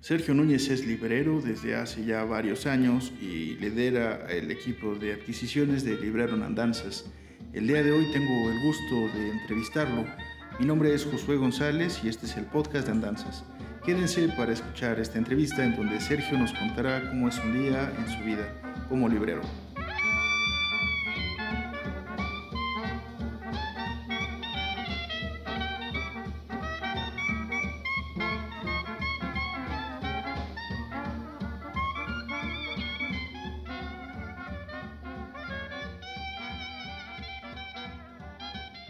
Sergio Núñez es librero desde hace ya varios años y lidera el equipo de adquisiciones de Librero Andanzas. El día de hoy tengo el gusto de entrevistarlo. Mi nombre es Josué González y este es el podcast de Andanzas. Quédense para escuchar esta entrevista en donde Sergio nos contará cómo es un día en su vida como librero.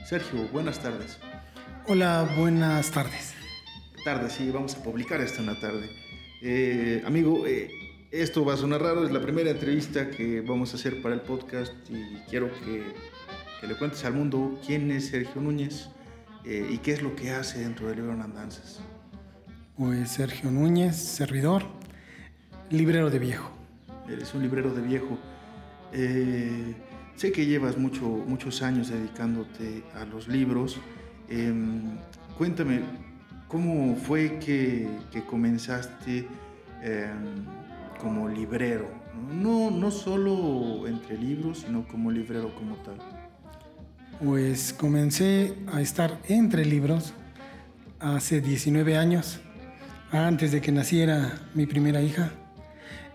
Sergio, buenas tardes. Hola, buenas tardes. Tarde, sí, vamos a publicar esto en la tarde. Eh, amigo, eh, esto va a sonar raro, es la primera entrevista que vamos a hacer para el podcast y quiero que, le cuentes al mundo quién es Sergio Núñez eh, y qué es lo que hace dentro de Libro Andanzas. Pues Sergio Núñez, servidor, librero de viejo. Eres un librero de viejo. Sé que llevas mucho, muchos años dedicándote a los libros. Em, cuéntame, ¿cómo fue que, comenzaste em, como librero? No, no solo entre libros, sino como librero como tal. Pues comencé a estar entre libros hace 19 años, antes de que naciera mi primera hija.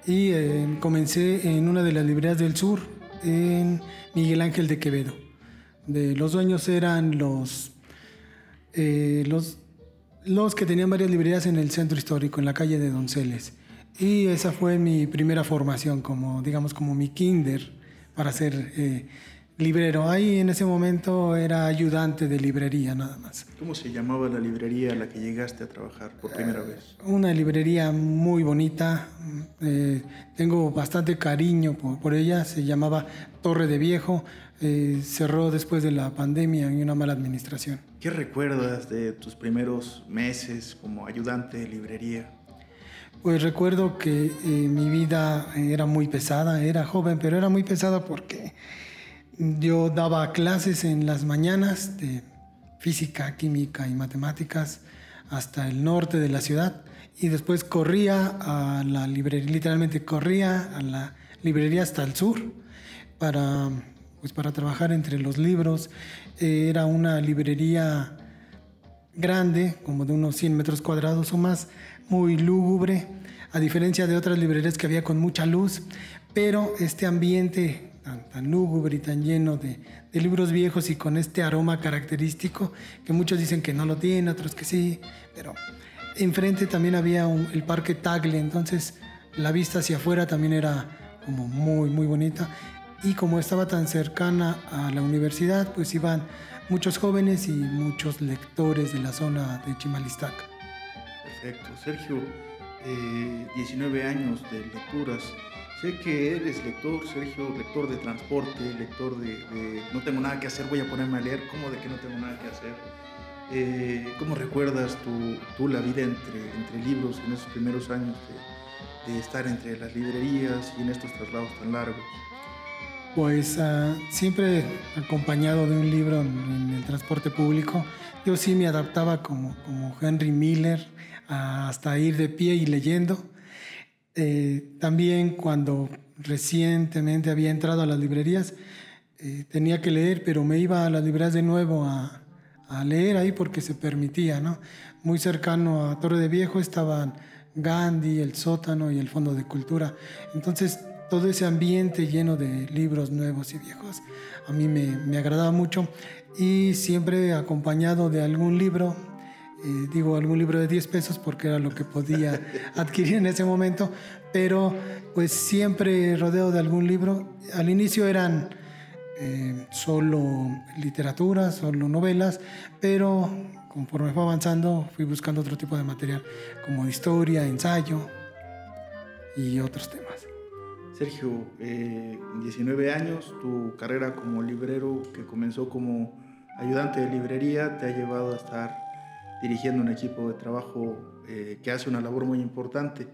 Y eh, comencé en una de las librerías del sur, en Miguel Ángel de Quevedo. De, los dueños eran los, eh, los, los que tenían varias librerías en el centro histórico, en la calle de Donceles. Y esa fue mi primera formación, como, digamos, como mi kinder para ser eh, librero. Ahí en ese momento era ayudante de librería nada más. ¿Cómo se llamaba la librería a la que llegaste a trabajar por primera eh, vez? Una librería muy bonita, eh, tengo bastante cariño por, ella, se llamaba Torre de Viejo, eh, cerró después de la pandemia y una mala administración. ¿Qué recuerdas de tus primeros meses como ayudante de librería? Pues recuerdo que mi vida era muy pesada, era joven, pero era muy pesada porque yo daba clases en las mañanas de física, química y matemáticas hasta el norte de la ciudad y después corría a la librería, literalmente corría a la librería hasta el sur para, pues para trabajar entre los libros. Era una librería grande, como de unos 100 metros cuadrados o más, muy lúgubre, a diferencia de otras librerías que había con mucha luz, pero este ambiente tan, lúgubre y tan lleno de, libros viejos y con este aroma característico que muchos dicen que no lo tiene, otros que sí, pero enfrente también había el parque Tagle, entonces la vista hacia afuera también era como muy, muy bonita. Y como estaba tan cercana a la universidad, pues iban muchos jóvenes y muchos lectores de la zona de Chimalistac. Perfecto. Sergio, 19 eh, años de lecturas. Sé que eres lector, Sergio, lector de transporte, lector de, no tengo nada que hacer, voy a ponerme a leer, ¿cómo de que no tengo nada que hacer? Eh, ¿Cómo recuerdas tú, la vida entre, entre libros en esos primeros años de, estar entre las librerías y en estos traslados tan largos? Pues uh, siempre acompañado de un libro en, el transporte público. Yo sí me adaptaba como, como Henry Miller hasta ir de pie y leyendo. Eh, también cuando recientemente había entrado a las librerías, eh, tenía que leer, pero me iba a las librerías de nuevo a, leer ahí porque se permitía, ¿no? Muy cercano a Torre de Viejo estaban Gandhi, el sótano y el Fondo de Cultura. Entonces, todo ese ambiente lleno de libros nuevos y viejos a mí me, me agradaba mucho y siempre acompañado de algún libro eh, digo algún libro de 10 pesos porque era lo que podía adquirir en ese momento, pero pues siempre rodeo de algún libro. Al inicio eran eh, solo literatura, solo novelas, pero conforme fue avanzando fui buscando otro tipo de material, como historia, ensayo y otros temas. Sergio, 19 eh, años, tu carrera como librero que comenzó como ayudante de librería te ha llevado a estar dirigiendo un equipo de trabajo eh, que hace una labor muy importante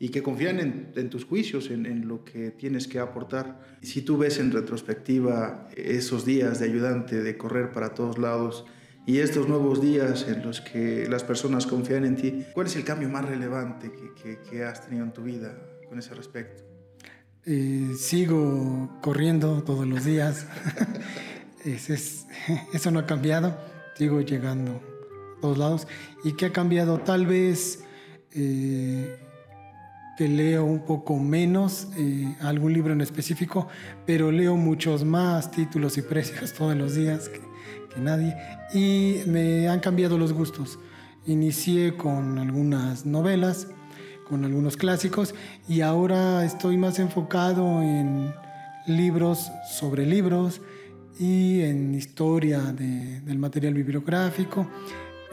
y que confían en, tus juicios, en, lo que tienes que aportar. Si tú ves en retrospectiva esos días de ayudante, de correr para todos lados y estos nuevos días en los que las personas confían en ti, ¿cuál es el cambio más relevante que, has tenido en tu vida con ese respecto? Eh, sigo corriendo todos los días. eso no ha cambiado. Sigo llegando todos lados. ¿Y qué ha cambiado? Tal vez eh, que leo un poco menos eh, algún libro en específico, pero leo muchos más títulos y precios todos los días que, nadie. Y me han cambiado los gustos. Inicié con algunas novelas, con algunos clásicos, y ahora estoy más enfocado en libros sobre libros y en historia del material bibliográfico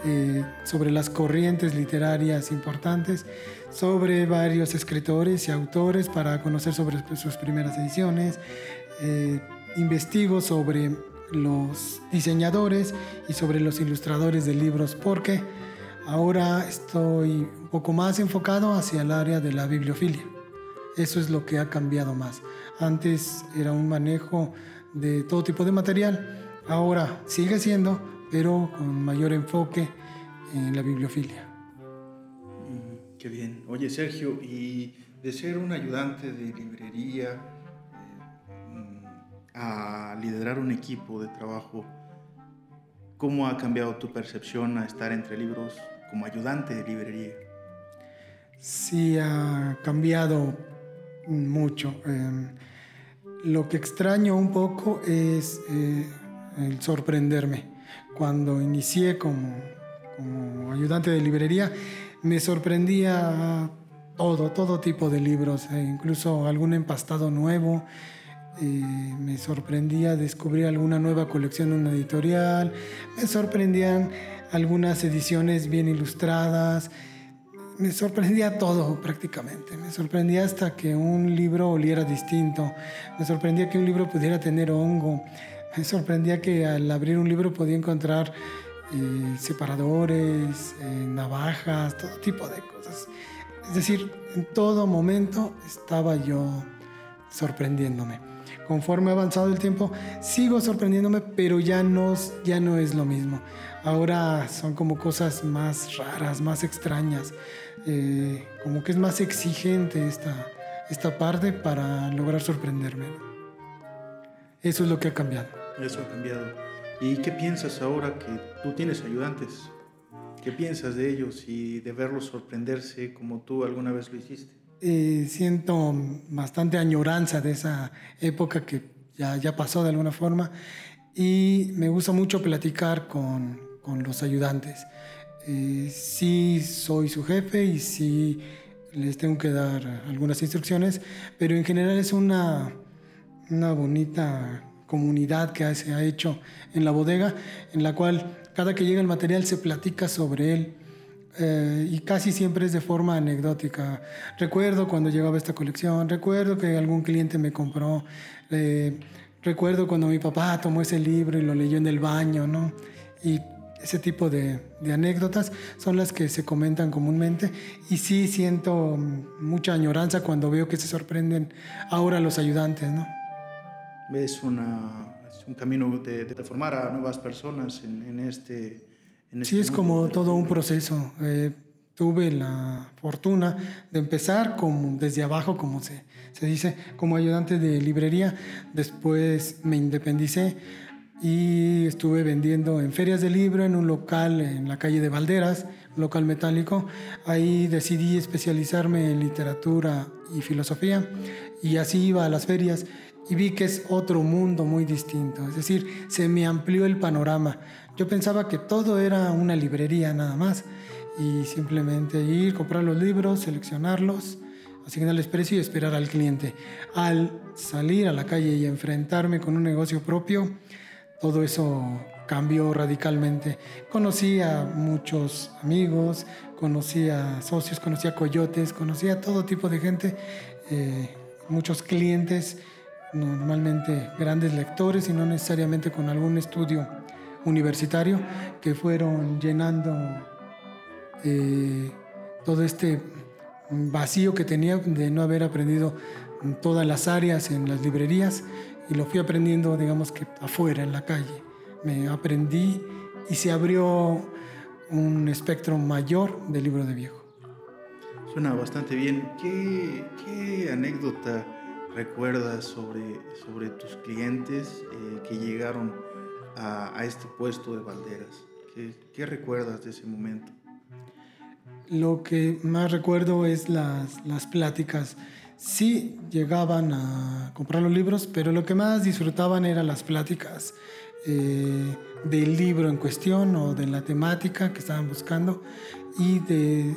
eh, sobre las corrientes literarias importantes, sobre varios escritores y autores para conocer sobre sus primeras ediciones. Eh, investigo sobre los diseñadores y sobre los ilustradores de libros porque ahora estoy un poco más enfocado hacia el área de la bibliofilia. Eso es lo que ha cambiado más. Antes era un manejo de todo tipo de material, ahora sigue siendo, pero con mayor enfoque en la bibliofilia. Mm, qué bien. Oye, Sergio, y de ser un ayudante de librería eh, mm, a liderar un equipo de trabajo, ¿cómo ha cambiado tu percepción a estar entre libros como ayudante de librería? Sí, ha cambiado mucho. Em, lo que extraño un poco es eh, el sorprenderme cuando inicié como, como ayudante de librería, me sorprendía todo, todo tipo de libros, e incluso algún empastado nuevo. Eh, me sorprendía descubrir alguna nueva colección en una editorial, me sorprendían algunas ediciones bien ilustradas, me sorprendía todo prácticamente, me sorprendía hasta que un libro oliera distinto, me sorprendía que un libro pudiera tener hongo, me sorprendía que al abrir un libro podía encontrar eh, separadores, eh, navajas, todo tipo de cosas. Es decir, en todo momento estaba yo sorprendiéndome. Conforme ha avanzado el tiempo, sigo sorprendiéndome, pero ya no, ya no es lo mismo. Ahora son como cosas más raras, más extrañas. Eh, como que es más exigente esta, esta parte para lograr sorprenderme. Eso es lo que ha cambiado. Eso ha cambiado. ¿Y qué piensas ahora que tú tienes ayudantes? ¿Qué piensas de ellos y de verlos sorprenderse como tú alguna vez lo hiciste? Eh, siento bastante añoranza de esa época que ya, ya pasó de alguna forma y me gusta mucho platicar con, con los ayudantes. Eh, sí soy su jefe y sí les tengo que dar algunas instrucciones, pero en general es una, una bonita comunidad que se ha hecho en la bodega, en la cual cada que llega el material se platica sobre él. Eh, y casi siempre es de forma anecdótica. Recuerdo cuando llegaba esta colección, recuerdo que algún cliente me compró, eh, recuerdo cuando mi papá tomó ese libro y lo leyó en el baño, ¿no? Y ese tipo de, de, anécdotas son las que se comentan comúnmente y sí siento mucha añoranza cuando veo que se sorprenden ahora los ayudantes, ¿no? Es, una, un camino de, formar a nuevas personas en, este, en Sí, es como todo un proceso. Eh, tuve la fortuna de empezar como desde abajo, como se, se dice, como ayudante de librería. Después me independicé y estuve vendiendo en ferias de libro en un local en la calle de Valderas, local metálico. Ahí decidí especializarme en literatura y filosofía y así iba a las ferias y vi que es otro mundo muy distinto, es decir, se me amplió el panorama. Yo pensaba que todo era una librería nada más y simplemente ir, comprar los libros, seleccionarlos, asignarles precio y esperar al cliente. Al salir a la calle y enfrentarme con un negocio propio, todo eso cambió radicalmente. Conocí a muchos amigos, conocí a socios, conocí a coyotes, conocí a todo tipo de gente, eh, muchos clientes normalmente grandes lectores y no necesariamente con algún estudio universitario que fueron llenando eh, todo este vacío que tenía de no haber aprendido todas las áreas en las librerías y lo fui aprendiendo digamos que afuera en la calle me aprendí y se abrió un espectro mayor del libro de viejo. Suena bastante bien. ¿Qué, qué anécdota recuerdas sobre, sobre tus clientes eh, que llegaron a, a, este puesto de Valderas? ¿Qué, ¿Qué, recuerdas de ese momento? Lo que más recuerdo es las, las pláticas. Sí llegaban a comprar los libros, pero lo que más disfrutaban eran las pláticas eh, del libro en cuestión o de la temática que estaban buscando y de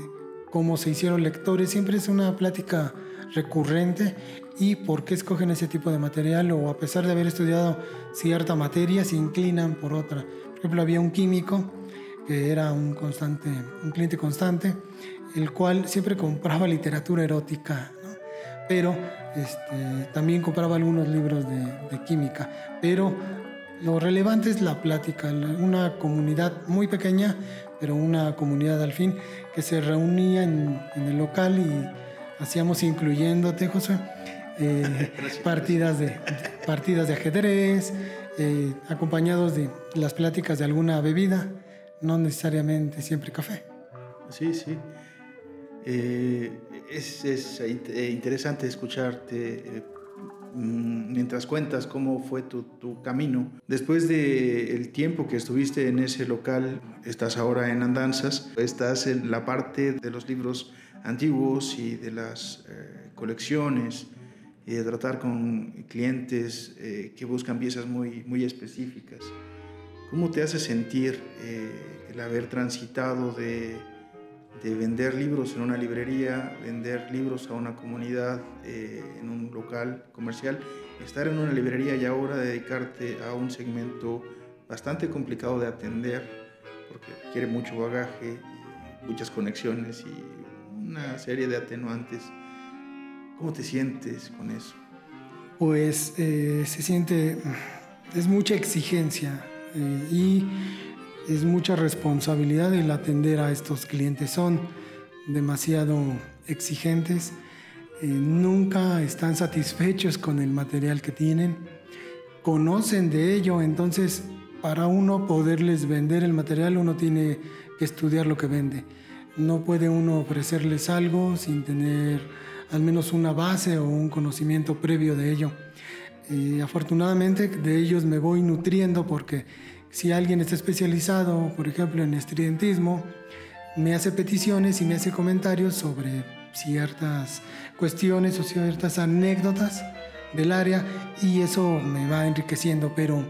cómo se hicieron lectores. Siempre es una plática recurrente y por qué escogen ese tipo de material o a pesar de haber estudiado cierta materia se inclinan por otra. Por ejemplo, había un químico que era un, constante, un cliente constante, el cual siempre compraba literatura erótica, pero este, también compraba algunos libros de, de, química. Pero lo relevante es la plática, una comunidad muy pequeña, pero una comunidad al fin, que se reunía en, en el local y hacíamos, incluyéndote, José, eh, partidas, de, partidas de ajedrez, eh, acompañados de las pláticas de alguna bebida, no necesariamente siempre café. Sí, sí. Eh, es, es, interesante escucharte mm, mientras cuentas cómo fue tu, camino. Después del el tiempo que estuviste en ese local, estás ahora en Andanzas, estás en la parte de los libros antiguos y de las eh, colecciones y de tratar con clientes eh, que buscan piezas muy, muy específicas. ¿Cómo te hace sentir eh, el haber transitado de, de, vender libros en una librería, vender libros a una comunidad, eh, en un local comercial, estar en una librería y ahora dedicarte a un segmento bastante complicado de atender, porque requiere mucho bagaje, muchas conexiones y una serie de atenuantes? ¿Cómo te sientes con eso? Pues eh, se siente, es mucha exigencia eh, y es mucha responsabilidad el atender a estos clientes. Son demasiado exigentes, eh, nunca están satisfechos con el material que tienen, conocen de ello, entonces para uno poderles vender el material uno tiene que estudiar lo que vende. No puede uno ofrecerles algo sin tener al menos una base o un conocimiento previo de ello. Y afortunadamente de ellos me voy nutriendo porque si alguien está especializado, por ejemplo, en estridentismo, me hace peticiones y me hace comentarios sobre ciertas cuestiones o ciertas anécdotas del área y eso me va enriqueciendo, pero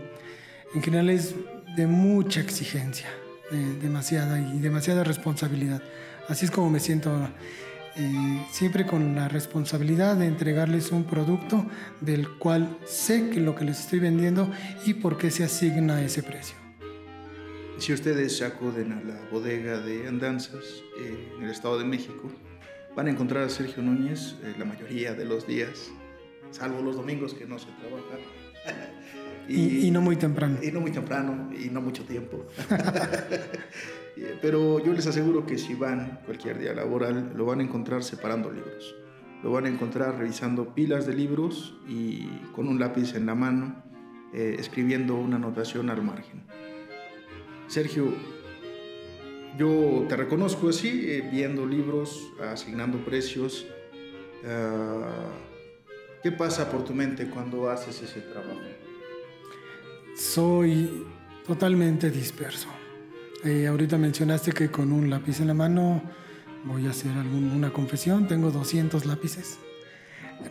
en general es de mucha exigencia, demasiada y demasiada responsabilidad. Así es como me siento ahora. Eh, siempre con la responsabilidad de entregarles un producto del cual sé que lo que les estoy vendiendo y por qué se asigna ese precio. Si ustedes acuden a la bodega de Andanzas eh, en el Estado de México, van a encontrar a Sergio Núñez eh, la mayoría de los días, salvo los domingos que no se trabaja. y, y, no muy temprano. Y no muy temprano, y no mucho tiempo. Pero yo les aseguro que si van cualquier día laboral, lo van a encontrar separando libros. Lo van a encontrar revisando pilas de libros y con un lápiz en la mano, eh, escribiendo una anotación al margen. Sergio, yo te reconozco así, eh, viendo libros, asignando precios. Uh, ¿Qué pasa por tu mente cuando haces ese trabajo? Soy totalmente disperso. Eh, ahorita mencionaste que con un lápiz en la mano voy a hacer alguna confesión. Tengo 200 lápices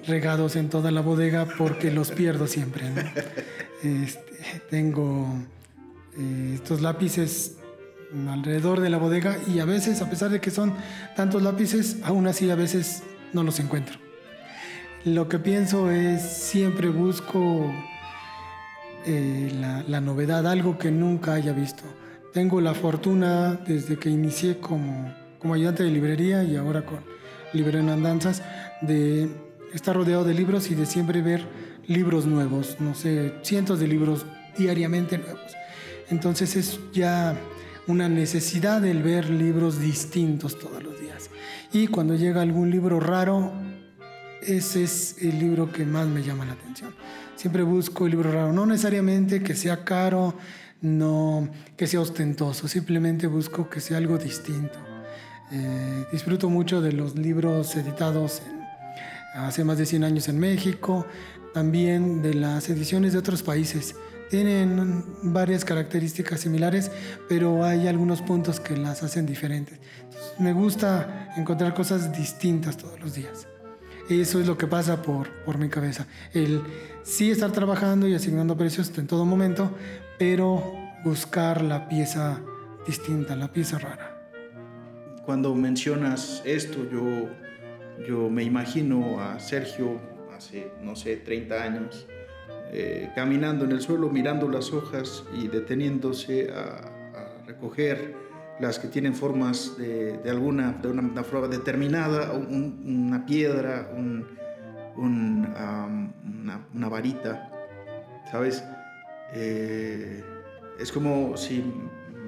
regados en toda la bodega porque los pierdo siempre. Este, tengo eh, estos lápices alrededor de la bodega y a veces, a pesar de que son tantos lápices, aún así a veces no los encuentro. Lo que pienso es siempre busco eh, la, la novedad, algo que nunca haya visto. Tengo la fortuna desde que inicié como, como ayudante de librería y ahora con Librería en Andanzas de estar rodeado de libros y de siempre ver libros nuevos, no sé, cientos de libros diariamente nuevos. Entonces es ya una necesidad el ver libros distintos todos los días. Y cuando llega algún libro raro, ese es el libro que más me llama la atención. Siempre busco el libro raro, no necesariamente que sea caro, no que sea ostentoso, simplemente busco que sea algo distinto. Eh, disfruto mucho de los libros editados hace más de 100 años en México, también de las ediciones de otros países. Tienen varias características similares, pero hay algunos puntos que las hacen diferentes. me gusta encontrar cosas distintas todos los días. Eso es lo que pasa por, por mi cabeza. El sí estar trabajando y asignando precios en todo momento, pero buscar la pieza distinta, la pieza rara. Cuando mencionas esto, yo, yo me imagino a Sergio hace, no sé, 30 años, eh, caminando en el suelo, mirando las hojas y deteniéndose a, recoger las que tienen formas de, alguna, de una, forma determinada, una piedra, un, una, varita, ¿sabes? Eh, es como si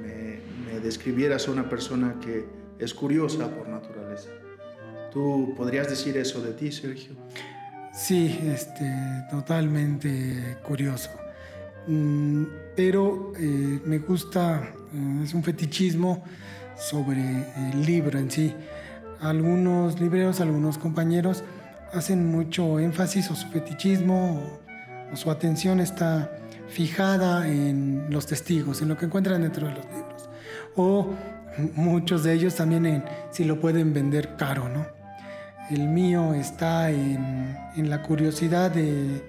me, me describieras a una persona que es curiosa por naturaleza. ¿Tú podrías decir eso de ti, Sergio? Sí, este, totalmente curioso. Mm, pero eh, me gusta, eh, es un fetichismo sobre el libro en sí. Algunos libreros, algunos compañeros hacen mucho énfasis o su fetichismo o, su atención está fijada en los testigos, en lo que encuentran dentro de los libros. O muchos de ellos también en si lo pueden vender caro, ¿no? El mío está en, la curiosidad de,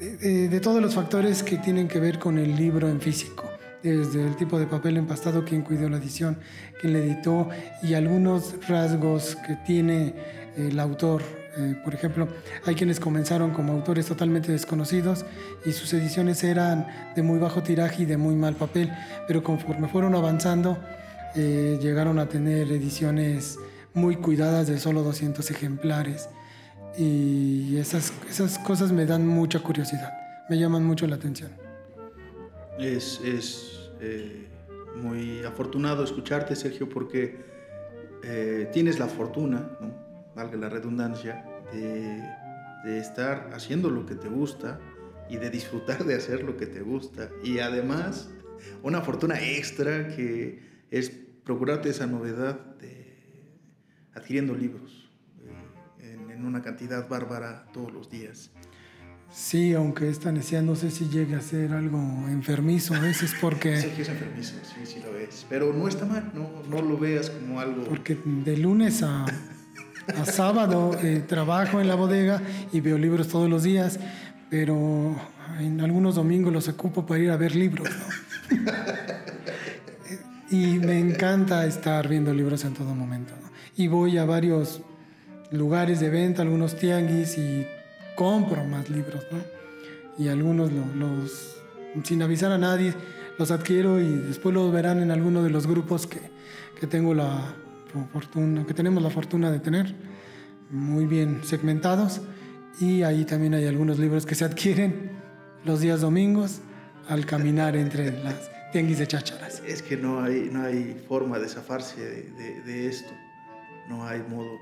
de, todos los factores que tienen que ver con el libro en físico, desde el tipo de papel empastado, quien cuidó la edición, quien le editó y algunos rasgos que tiene el autor. Eh, por ejemplo, hay quienes comenzaron como autores totalmente desconocidos y sus ediciones eran de muy bajo tiraje y de muy mal papel, pero conforme fueron avanzando, eh, llegaron a tener ediciones muy cuidadas de solo 200 ejemplares. Y esas, esas cosas me dan mucha curiosidad, me llaman mucho la atención. Es, es eh, muy afortunado escucharte, Sergio, porque eh, tienes la fortuna, valga la redundancia, de, de estar haciendo lo que te gusta y de disfrutar de hacer lo que te gusta. Y además, una fortuna extra que es procurarte esa novedad de adquiriendo libros en, una cantidad bárbara todos los días. Sí, aunque esta necesidad no sé si llegue a ser algo enfermizo a veces porque... sí, que es enfermizo, sí, sí lo es. Pero no está mal, no, no lo veas como algo... Porque de lunes a, a sábado eh, trabajo en la bodega y veo libros todos los días, pero en algunos domingos los ocupo para ir a ver libros. y me encanta estar viendo libros en todo momento y voy a varios lugares de venta, algunos tianguis y compro más libros, ¿no? Y algunos los, sin avisar a nadie, los adquiero y después los verán en alguno de los grupos que, que tengo la fortuna, que tenemos la fortuna de tener, muy bien segmentados. Y ahí también hay algunos libros que se adquieren los días domingos al caminar entre las tianguis de chácharas. Es que no hay, no hay forma de zafarse de, de esto no hay modo.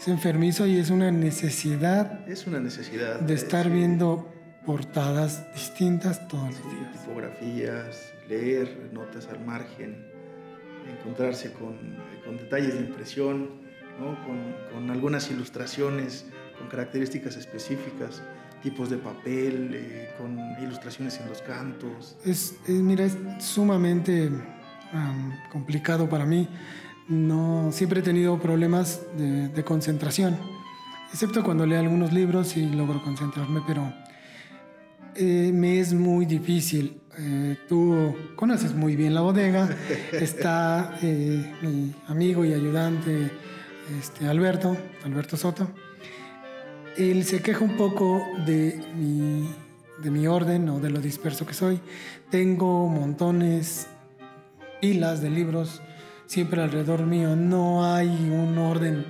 Es enfermizo y es una necesidad. Es una necesidad. De estar viendo portadas distintas todos los días. Tipografías, leer notas al margen, encontrarse con, con detalles de impresión, ¿no? con, con, algunas ilustraciones con características específicas, tipos de papel, eh, con ilustraciones en los cantos. Es, mira, es sumamente complicado para mí no siempre he tenido problemas de, concentración, excepto cuando leo algunos libros y logro concentrarme, pero eh, me es muy difícil. Eh, tú conoces muy bien la bodega, está eh, mi amigo y ayudante este, Alberto, Alberto Soto. Él se queja un poco de mi, de mi orden o de lo disperso que soy. Tengo montones, pilas de libros siempre alrededor mío. No hay un orden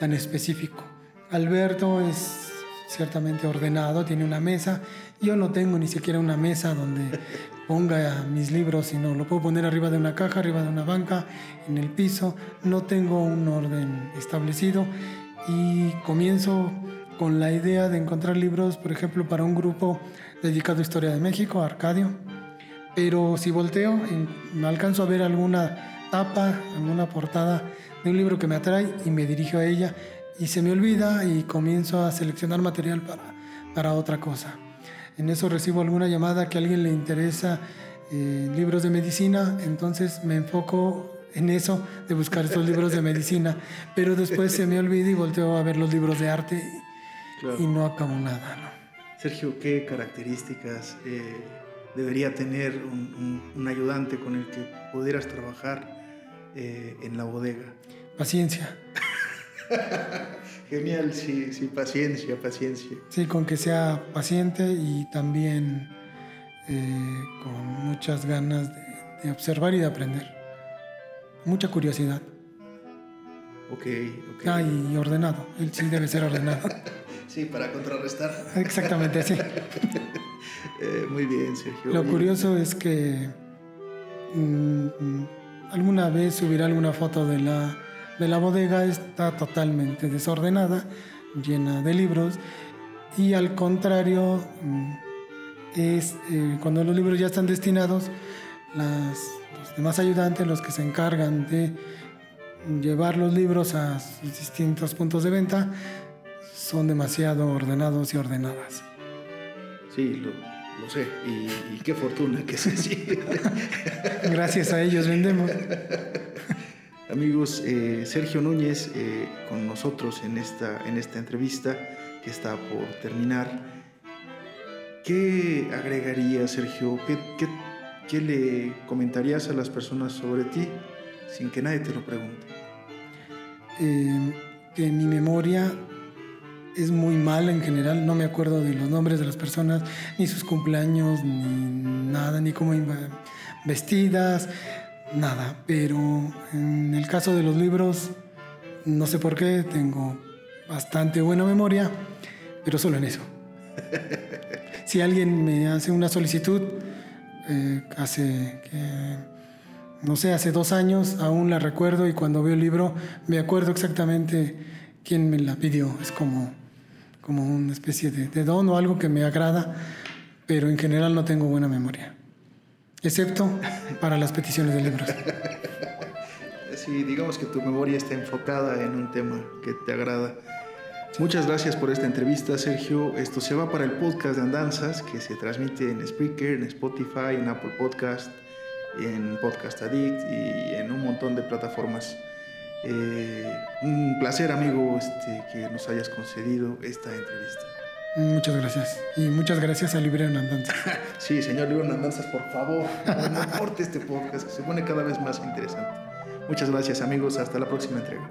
tan específico. Alberto es ciertamente ordenado, tiene una mesa. Yo no tengo ni siquiera una mesa donde ponga mis libros, sino lo puedo poner arriba de una caja, arriba de una banca, en el piso. No tengo un orden establecido y comienzo con la idea de encontrar libros, por ejemplo, para un grupo dedicado a Historia de México, Arcadio, Pero si volteo, me alcanzo a ver alguna tapa, alguna portada de un libro que me atrae y me dirijo a ella y se me olvida y comienzo a seleccionar material para, para otra cosa. En eso recibo alguna llamada que a alguien le interesa eh, libros de medicina, entonces me enfoco en eso de buscar estos libros de medicina, pero después se me olvida y volteo a ver los libros de arte y, no acabo nada. Sergio, ¿qué características eh, debería tener un, ayudante con el que pudieras trabajar eh, en la bodega? Paciencia. Genial, sí, sí, paciencia, paciencia. Sí, con que sea paciente y también eh, con muchas ganas de, observar y de aprender. Mucha curiosidad. Ok, ok. Ah, y ordenado. Él sí debe ser ordenado. sí, para contrarrestar. Exactamente, sí. Eh, muy bien, Sergio. Lo curioso es que mm, mm, alguna vez subirá alguna foto de la, de la bodega, está totalmente desordenada, llena de libros, y al contrario, mm, es eh, cuando los libros ya están destinados, los demás ayudantes, los que se encargan de llevar los libros a sus distintos puntos de venta, son demasiado ordenados y ordenadas. Sí, lo, lo sé, y, qué fortuna que es así. Gracias a ellos vendemos. Amigos, eh, Sergio Núñez eh, con nosotros en esta, en esta entrevista que está por terminar. ¿Qué agregaría, Sergio? ¿Qué, qué, qué le comentarías a las personas sobre ti sin que nadie te lo pregunte? Eh, que mi memoria es muy mala en general, no me acuerdo de los nombres de las personas, ni sus cumpleaños, ni nada, ni cómo iban vestidas, nada. Pero en el caso de los libros, no sé por qué, tengo bastante buena memoria, pero solo en eso. si alguien me hace una solicitud, eh, hace, no sé, hace dos años, aún la recuerdo y cuando veo el libro me acuerdo exactamente quién me la pidió. Es como como una especie de, don o algo que me agrada, pero en general no tengo buena memoria, excepto para las peticiones de libros. Sí, digamos que tu memoria está enfocada en un tema que te agrada. Muchas gracias por esta entrevista, Sergio. Esto se va para el podcast de Andanzas, que se transmite en Spreaker, en Spotify, en Apple Podcast, en Podcast Addict y en un montón de plataformas. Eh, un placer, amigo, este, que nos hayas concedido esta entrevista. Muchas gracias. Y muchas gracias a Libre Andanzas. sí, señor Libre Andanzas, por favor, no corte este podcast, que se pone cada vez más interesante. Muchas gracias, amigos. Hasta la próxima entrega.